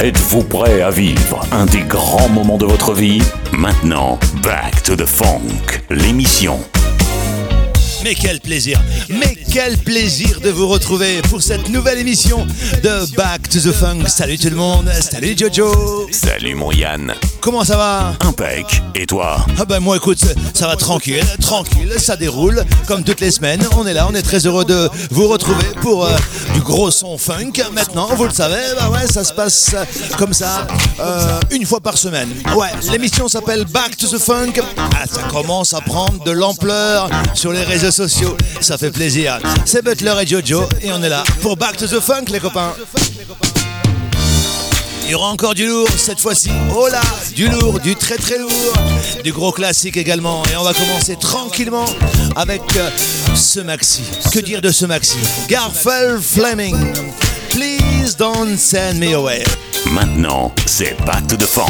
Êtes-vous prêt à vivre un des grands moments de votre vie? Maintenant, Back to the Funk, l'émission mais quel plaisir, mais quel plaisir de vous retrouver pour cette nouvelle émission de Back to the Funk. Salut tout le monde, salut Jojo. Salut mon Yann. Comment ça va Impec. Et toi Ah ben moi écoute, ça va tranquille, tranquille, ça déroule comme toutes les semaines. On est là, on est très heureux de vous retrouver pour euh, du gros son funk. Maintenant, vous le savez, bah ouais, ça se passe comme ça euh, une fois par semaine. Ouais, l'émission s'appelle Back to the Funk. Ah, ça commence à prendre de l'ampleur sur les réseaux sociaux. Ça fait plaisir. C'est Butler et Jojo et on est là pour Back to the Funk, les copains. Il y aura encore du lourd cette fois-ci. Oh là, du lourd, du très très lourd, du gros classique également. Et on va commencer tranquillement avec euh, ce maxi. Que dire de ce maxi? Garfel Fleming. Please don't send me away. Maintenant, c'est Back to the Funk.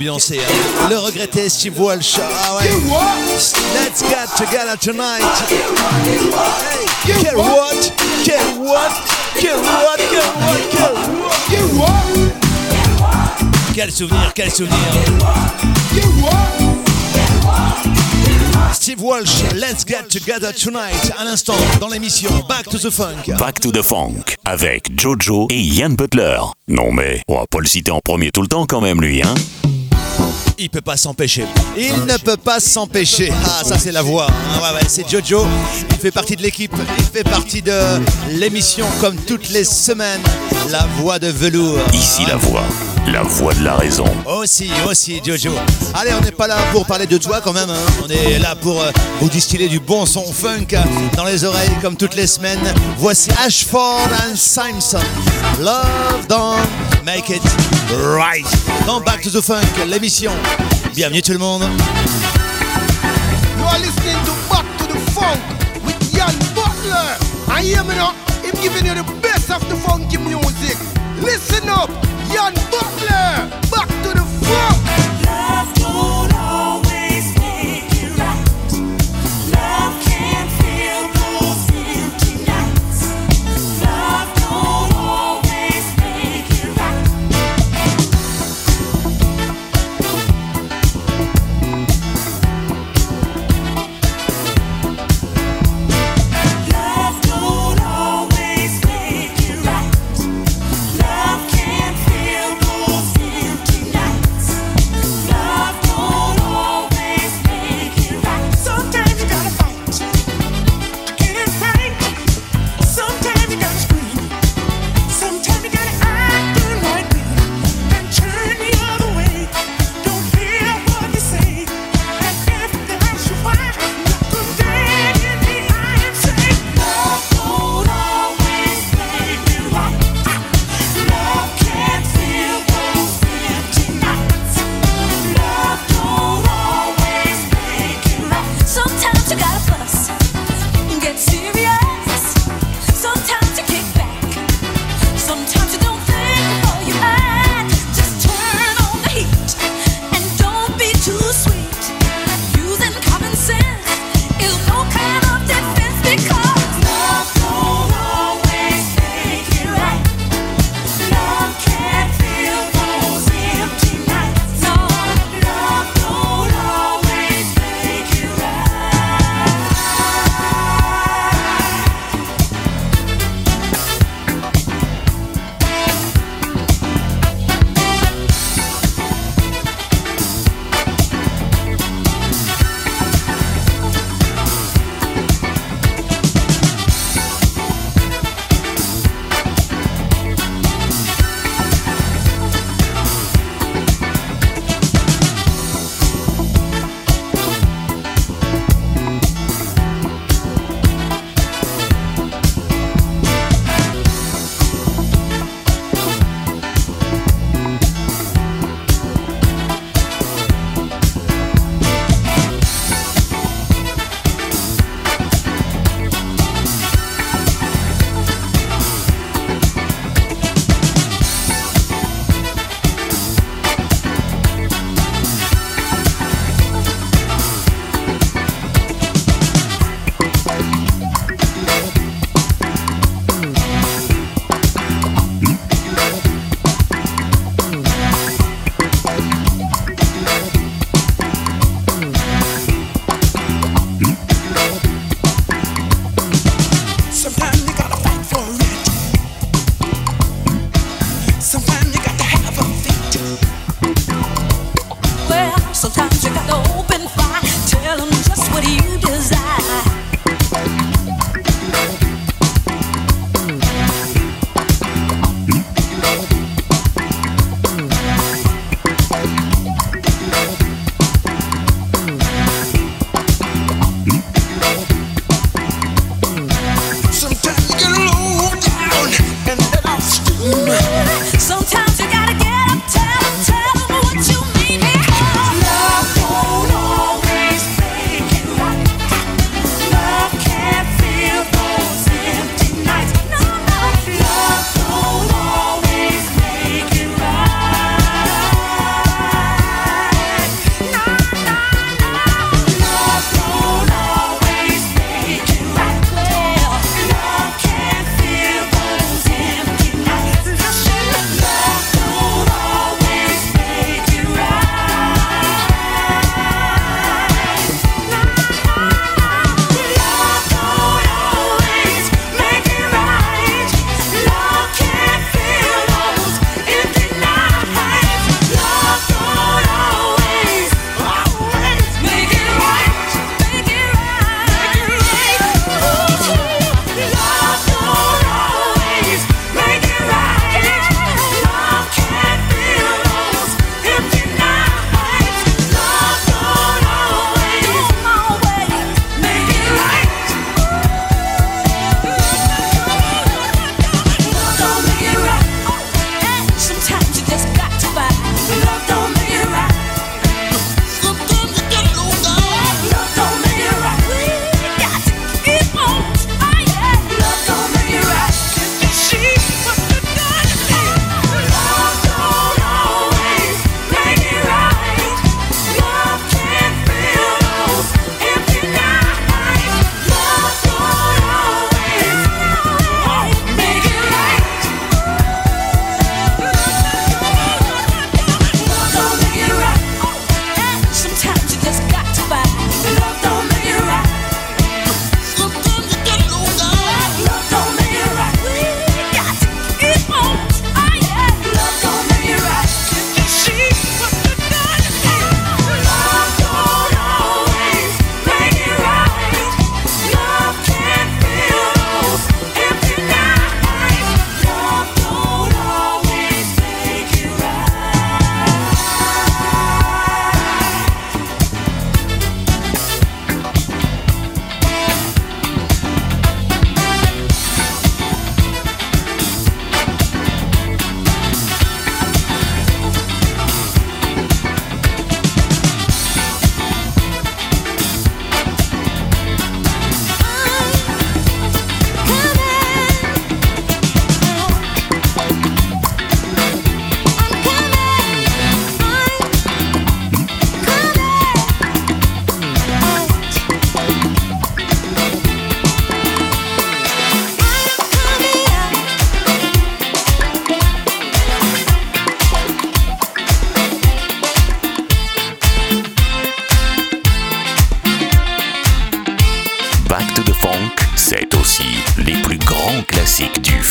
Le regretté Steve Walsh. Ah ouais. Let's get together tonight. Hey, get what? Get what? Get what? Get what? Get what? Quel souvenir, quel souvenir. Steve Walsh, Let's Get Together Tonight, à l'instant dans l'émission Back to the Funk. Back to the Funk, avec Jojo et Ian Butler. Non mais, on va pas le citer en premier tout le temps quand même lui, hein il peut pas s'empêcher. Il ne peut pas s'empêcher. Ah, ça c'est la voix. Hein. Ouais, ouais, c'est Jojo. Il fait partie de l'équipe. Il fait partie de l'émission comme toutes les semaines. La voix de velours. Ici la voix. La voix de la raison. Aussi, aussi, Jojo. Allez, on n'est pas là pour parler de toi quand même. Hein. On est là pour euh, vous distiller du bon son funk dans les oreilles comme toutes les semaines. Voici Ashford and Simpson. Love don't make it right. Dans Back to the Funk, l'émission. Bienvenue tout le monde. You are listening to Back to the Funk with Jan Butler. I me now, him giving you the best of the funky music. Listen up, Jan Butler. Back to the Funk.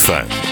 Classiques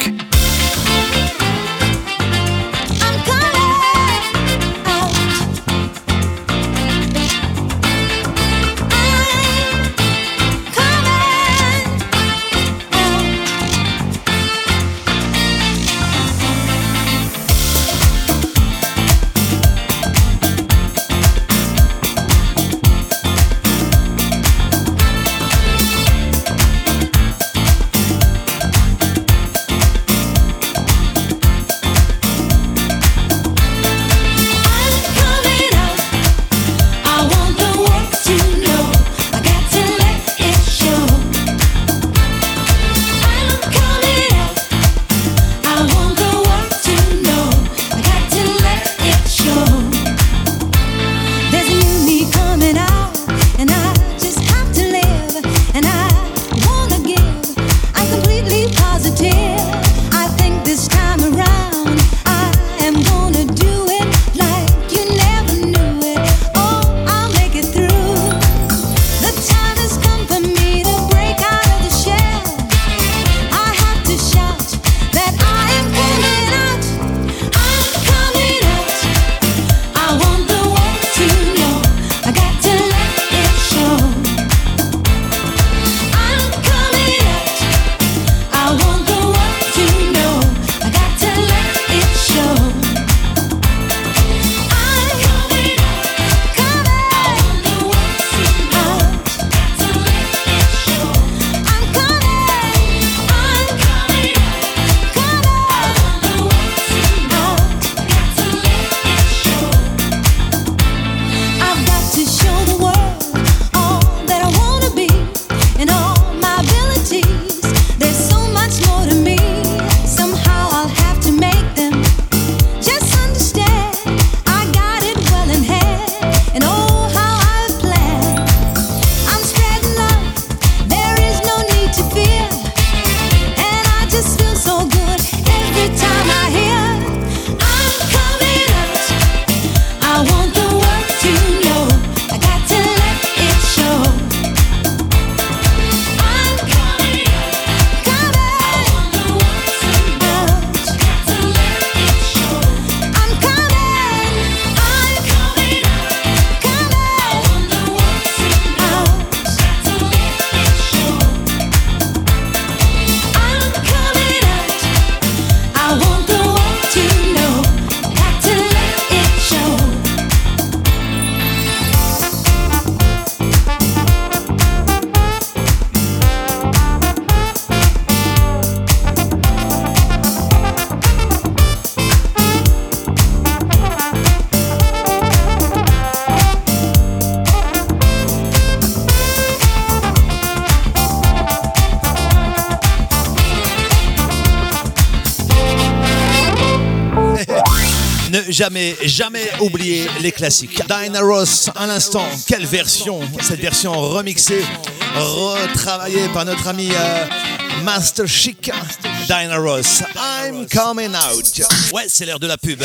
jamais, jamais oublier les classiques. Diana Ross, un instant, quelle version? Cette version remixée, retravaillée par notre ami euh, Master Chic, Diana Ross. I'm coming out. Ouais, c'est l'heure de la pub.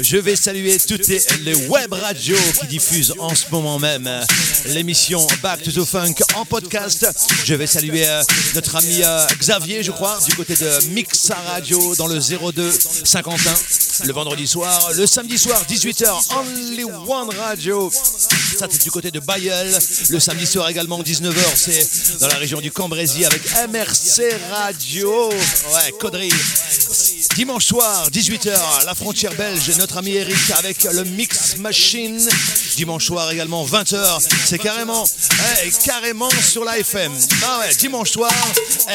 Je vais saluer toutes les, web radios qui diffusent en ce moment même l'émission Back to the Funk en podcast. Je vais saluer euh, notre ami euh, Xavier, je crois, du côté de Mixa Radio dans le 02 51 le vendredi soir, le samedi soir 18h Only One Radio. Ça c'est du côté de Bayeul. Le samedi soir également 19h, c'est dans la région du Cambrésis avec MRC Radio. Ouais, Caudry. Dimanche soir 18h, la frontière belge, notre ami Eric avec le Mix Machine. Dimanche soir également 20h, c'est carrément, carrément sur la FM. Ah ouais, dimanche soir,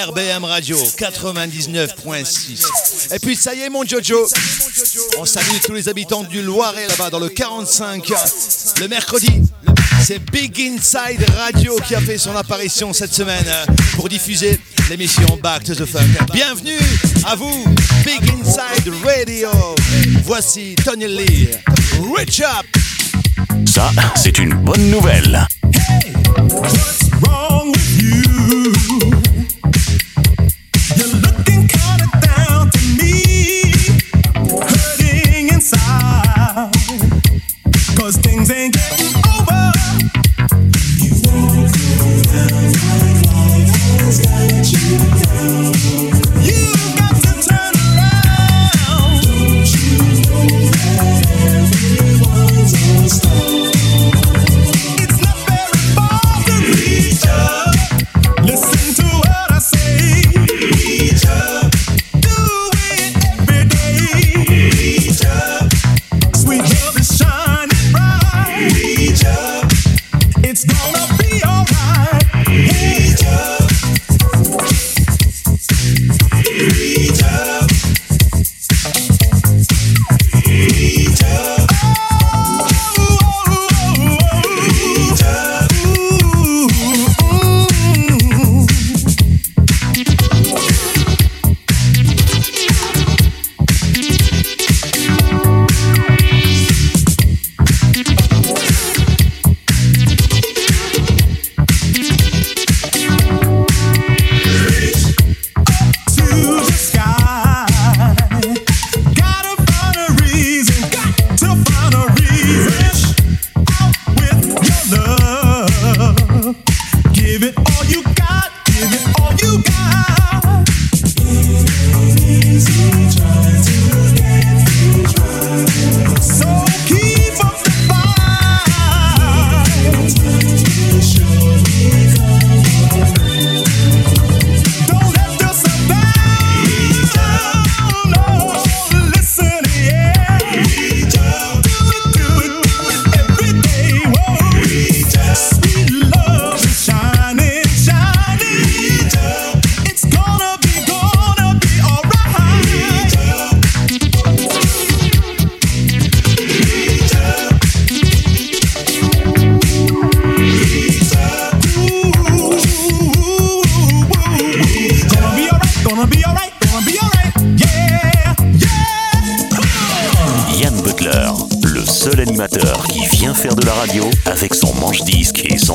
RBM Radio 99.6. Et puis ça y est mon Jojo, on salue tous les habitants du Loiret là-bas dans le 45. Le mercredi, c'est Big Inside Radio qui a fait son apparition cette semaine pour diffuser l'émission Back to the Funk. Bienvenue à vous, Big Inside Radio. Voici Tony Lee. Rich Up. Ça, c'est une bonne nouvelle. Hey, what's wrong you.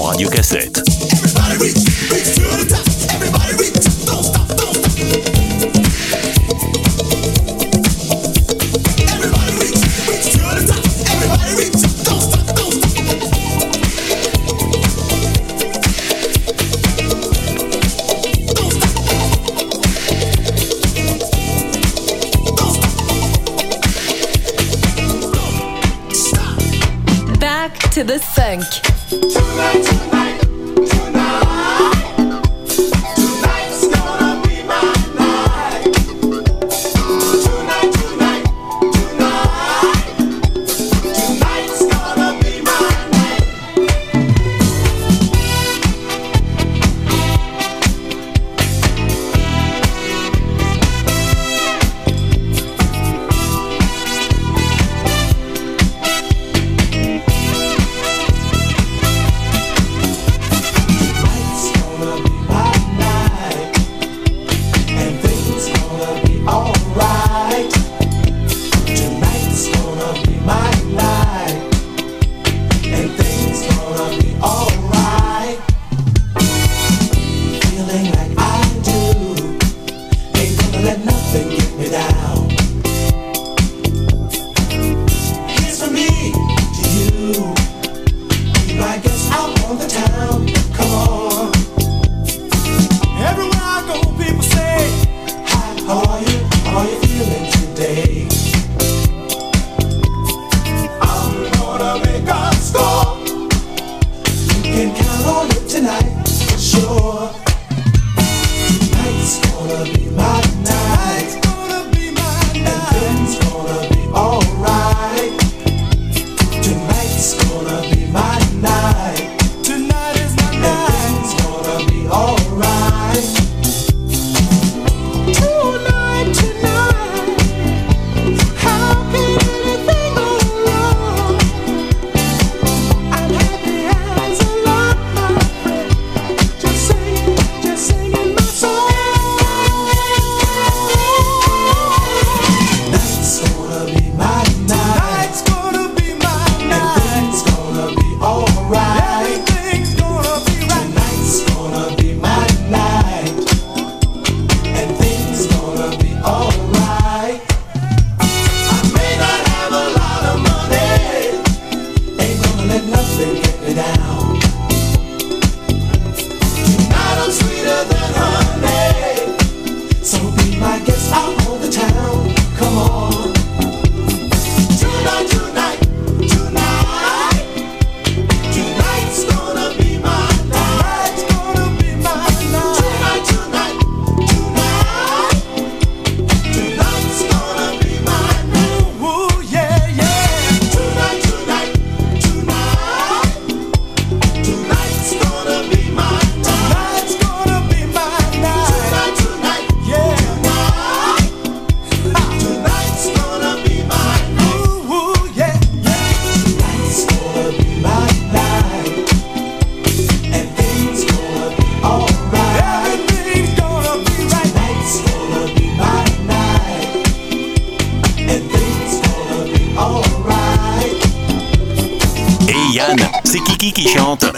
Manche-disque et son radiocassette. Back to the funk.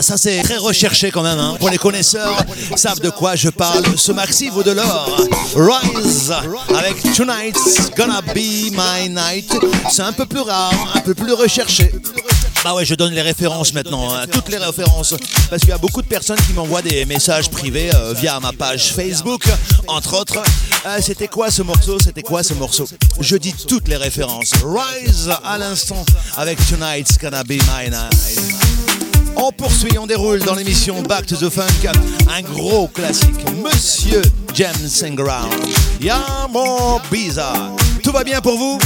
Ça c'est très recherché quand même. Hein. Pour les connaisseurs, savent de quoi je parle. Ce maxi vaut de l'or. Rise avec Tonight's Gonna Be My Night. C'est un peu plus rare, un peu plus recherché. Bah ouais, je donne les références maintenant, hein. toutes les références, parce qu'il y a beaucoup de personnes qui m'envoient des messages privés euh, via ma page Facebook, entre autres. Euh, c'était quoi ce morceau? C'était quoi ce morceau? Je dis toutes les références. Rise à l'instant avec Tonight's Gonna Be My Night. On poursuit, on déroule dans l'émission Back to the Funk, un gros classique, Monsieur James Inground. Yamo bizarre. Tout va bien pour vous?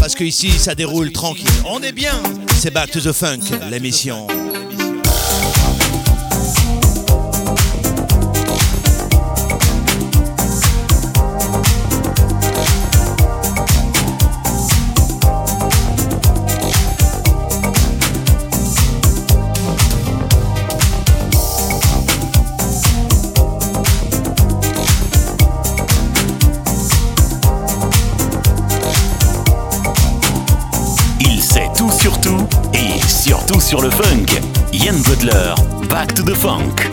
Parce que ici, ça déroule tranquille. On est bien. C'est Back to the Funk, l'émission. sur le funk. Ian Butler, Back to the Funk.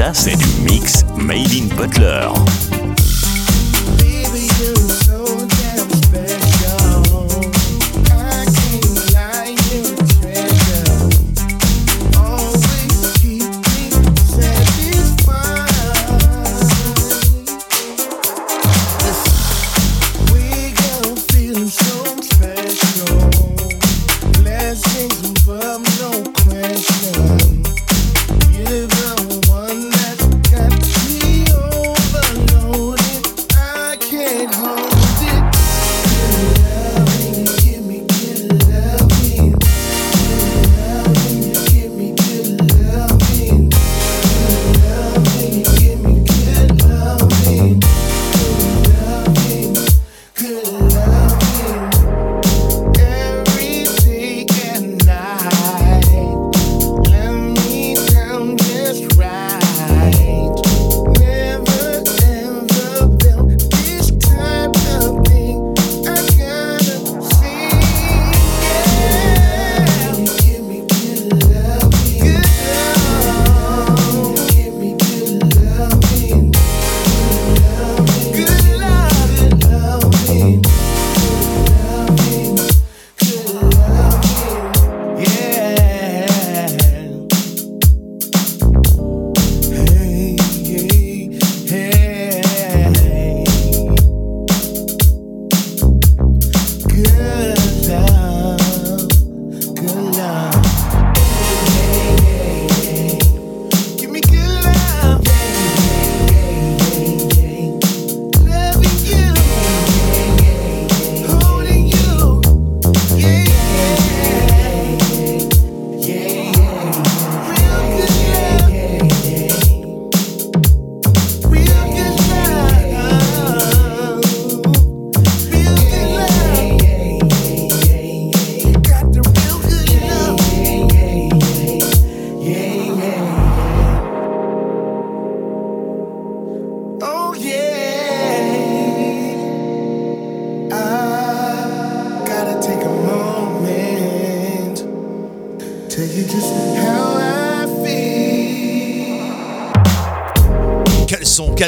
Ça, c'est du mix Made in Butler.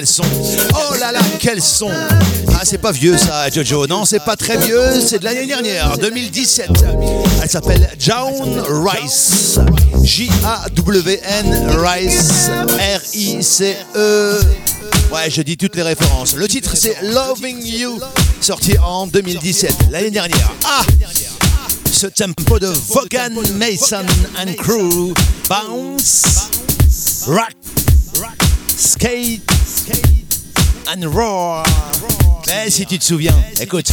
quel Oh là là, quel son Ah, c'est pas vieux ça, Jojo. Non, c'est pas très vieux, c'est de l'année dernière, 2017. Elle s'appelle Jawn Rice. J-A-W-N Rice. R-I-C-E. Ouais, je dis toutes les références. Le titre, c'est Loving You, sorti en 2017, l'année dernière. Ah ce tempo de Vaughan Mason and Crew, Bounce, Rock, Skate, and si tu te souviens, écoute.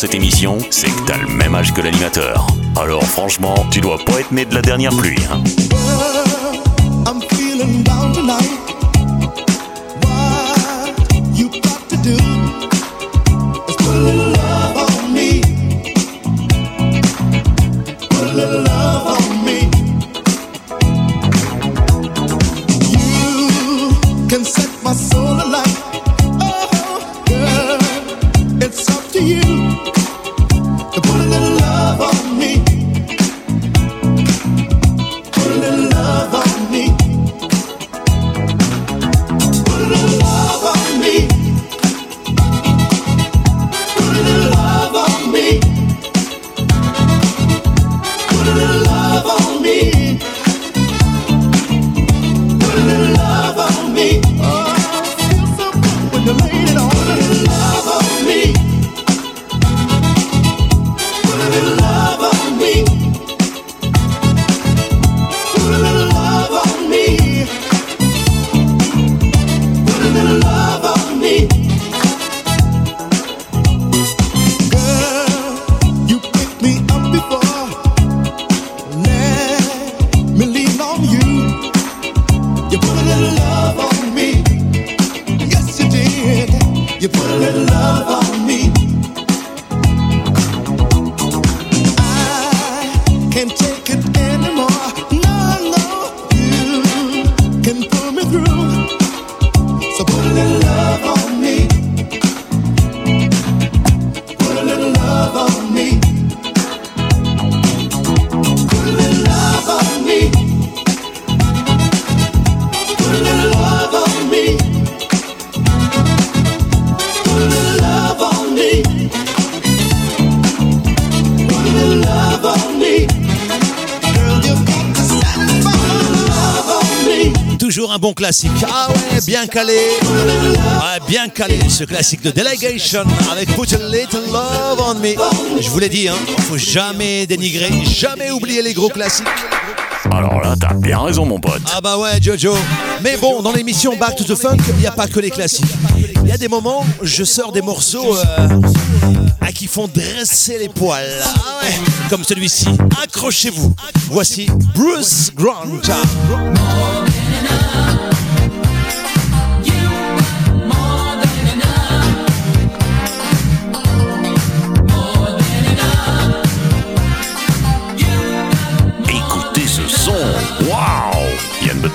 cette émission, c'est que t'as le même âge que l'animateur. Alors franchement, tu dois pas être né de la dernière pluie. Hein. You put a little love on classique. Ah ouais, bien calé. Ouais, bien calé. Ce classique de Delegation avec Put a Little Love on Me. Je vous l'ai dit, hein, faut jamais dénigrer, jamais oublier les gros classiques. Alors là, t'as bien raison, mon pote. Ah bah ouais, Jojo. Mais bon, dans l'émission Back to the Funk, il n'y a pas que les classiques. Il y a des moments, je sors des morceaux euh, ah, qui font dresser les poils. Ah ouais, comme celui-ci. Accrochez-vous. Voici Bruce Grant.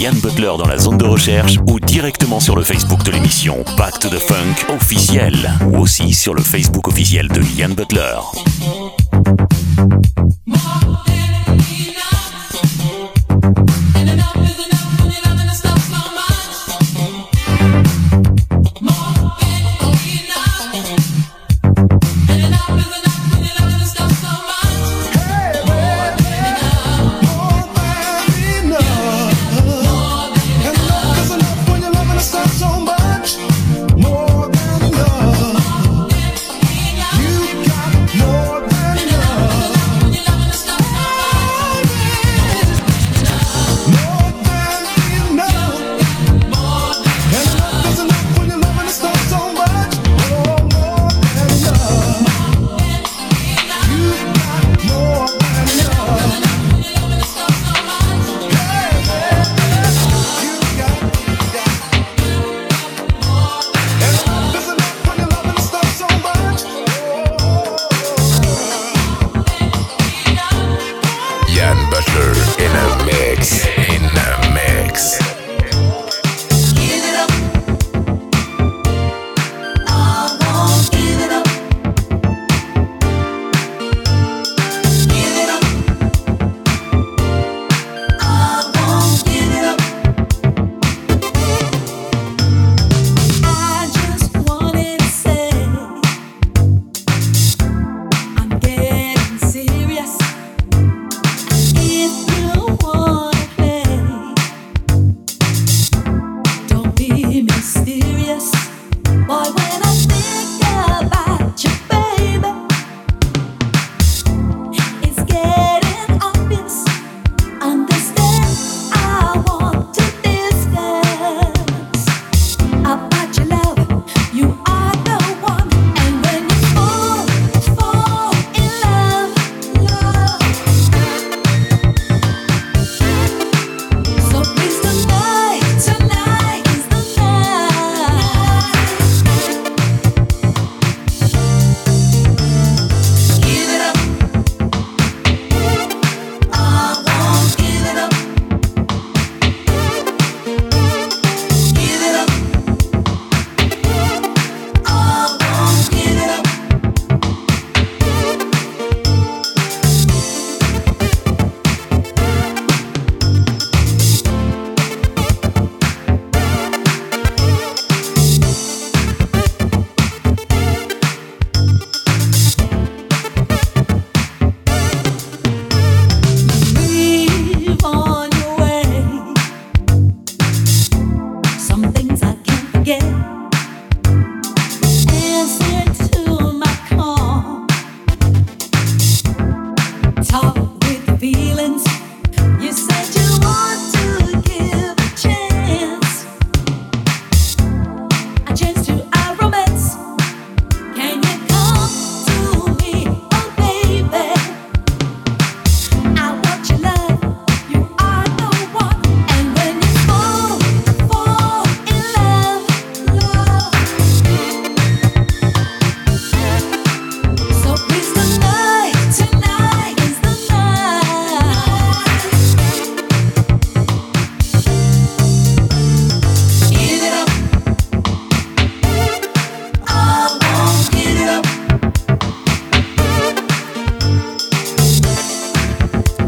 Yann Butler dans la zone de recherche ou directement sur le Facebook de l'émission Back to the Funk officiel ou aussi sur le Facebook officiel de Yann Butler.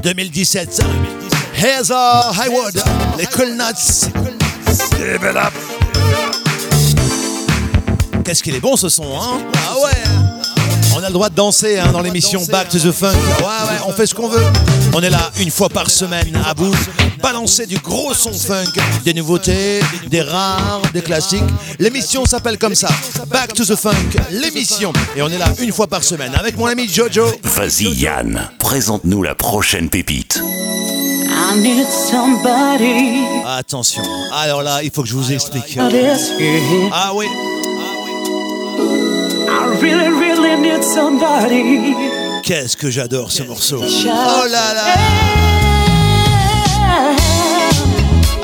2017. Heather Highwood, les Cool Nuts. Up. Qu'est-ce qu'il est bon ce son, hein? Ah ouais On a le droit de danser hein, dans l'émission Back to the Funk. Ouais, ouais, on fait ce qu'on veut. On est là une fois par semaine à vous balancer du gros son funk, des nouveautés, des rares, des classiques. L'émission s'appelle comme ça, Back to the Funk, l'émission. Et on est là une fois par semaine avec mon ami Jojo. Vas-y Yann, présente-nous la prochaine pépite. I need somebody Attention. Alors là, il faut que je vous explique. Ah oui. I really, really need somebody. Qu'est-ce que j'adore ce morceau. Oh là là.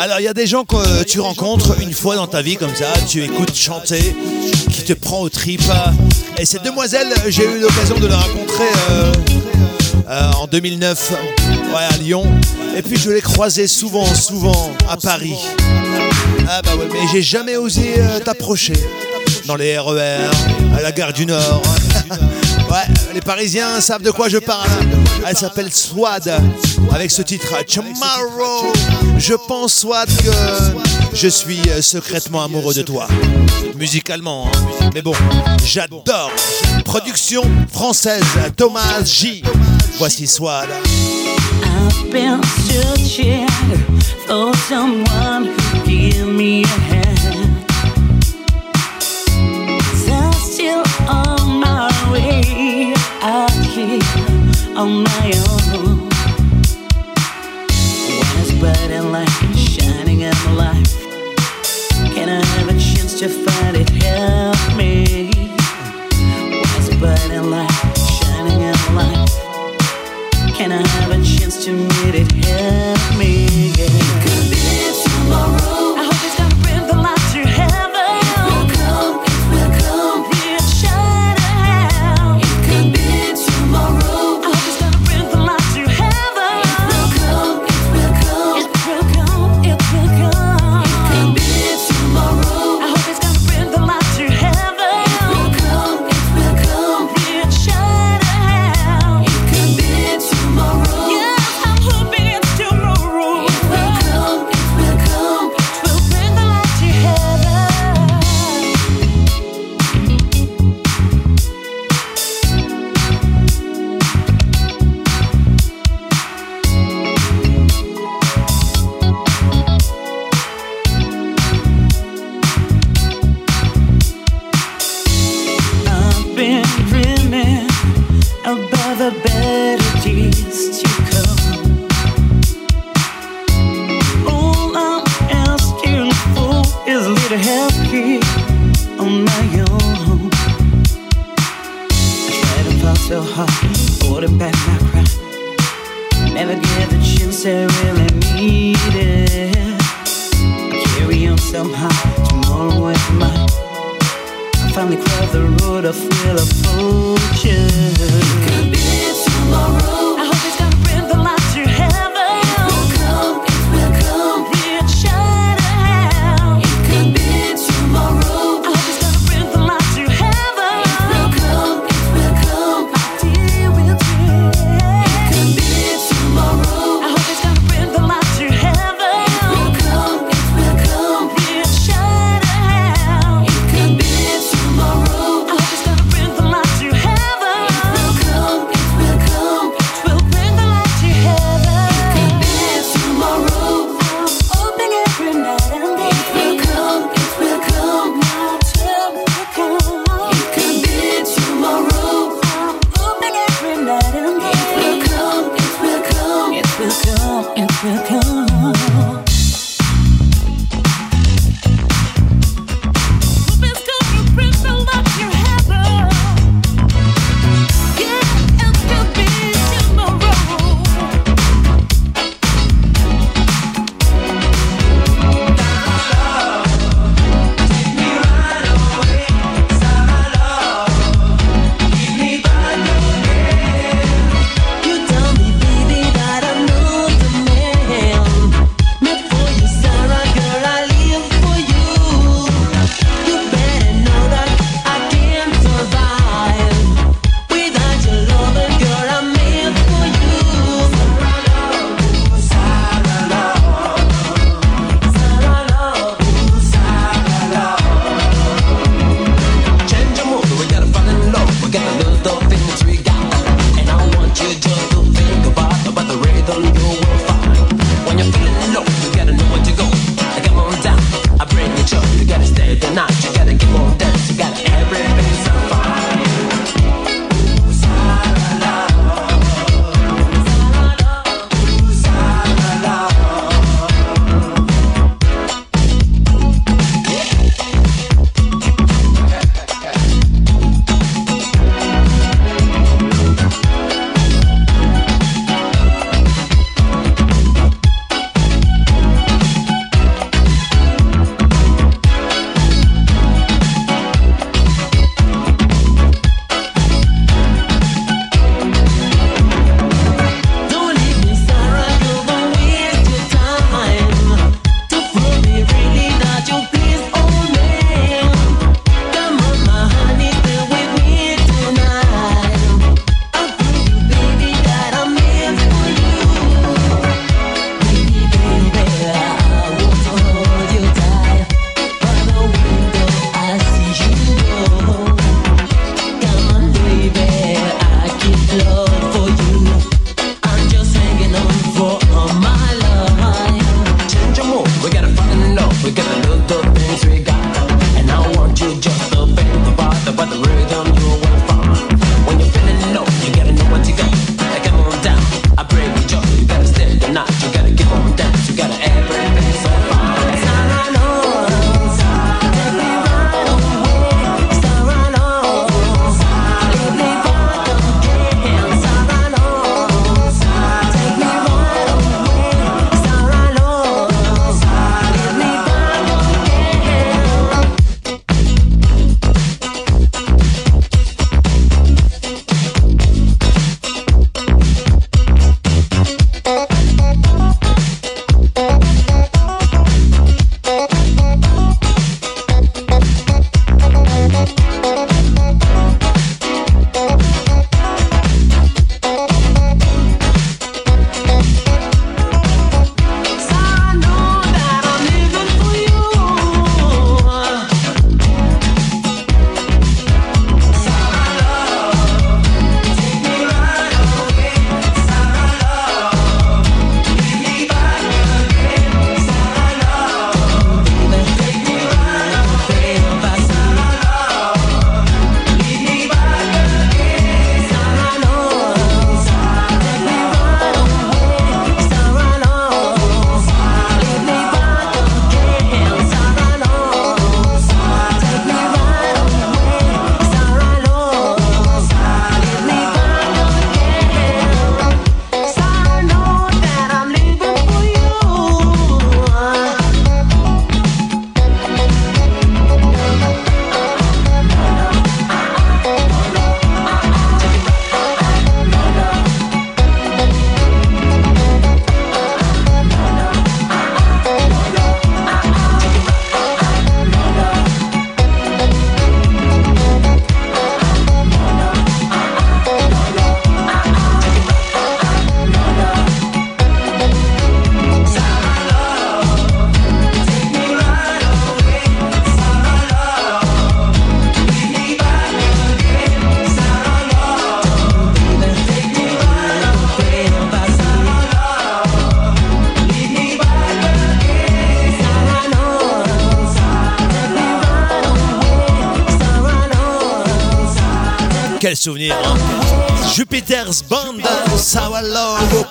Alors, il y a des gens que tu rencontres une fois dans ta vie comme ça, tu écoutes chanter, qui te prend aux tripes. Et cette demoiselle, j'ai eu l'occasion de la rencontrer euh, euh, en 2009 ouais, à Lyon. Et puis je l'ai croisée souvent, souvent à Paris. Ah bah mais j'ai jamais osé euh, t'approcher dans les RER, à la gare du Nord. ouais, les Parisiens savent de quoi je parle. Elle s'appelle Swad, avec ce titre Tomorrow. Je pense Swad que je suis secrètement amoureux de toi, musicalement. hein. Mais bon, j'adore. Production française, Thomas J. Voici Swad. I've been searching for someone give me a. on my own. When it's bright light shining in my life, can I have a chance to find it? Help me. When it's bright light shining in my life. Can I have a chance to meet it? Help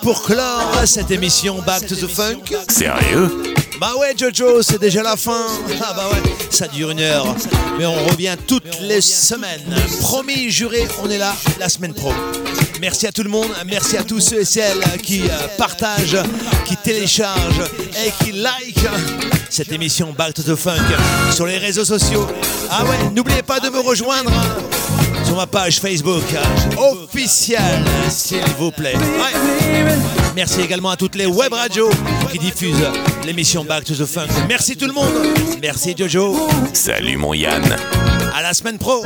pour clore cette émission Back to the Funk. Sérieux? Bah ouais Jojo, c'est déjà la fin. Ah bah ouais, ça dure une heure. Mais on revient toutes les semaines. Promis, juré, on est là la semaine pro. Merci à tout le monde, merci à tous ceux et celles qui euh, partagent, qui téléchargent et qui like cette émission Back to the Funk sur les réseaux sociaux. Ah ouais, n'oubliez pas de me rejoindre sur ma page Facebook officielle, s'il vous plaît. Ouais. Merci également à toutes les web radios qui diffusent l'émission Back to the Funk. Merci tout le monde. Merci Jojo. Salut mon Yann. À la semaine pro.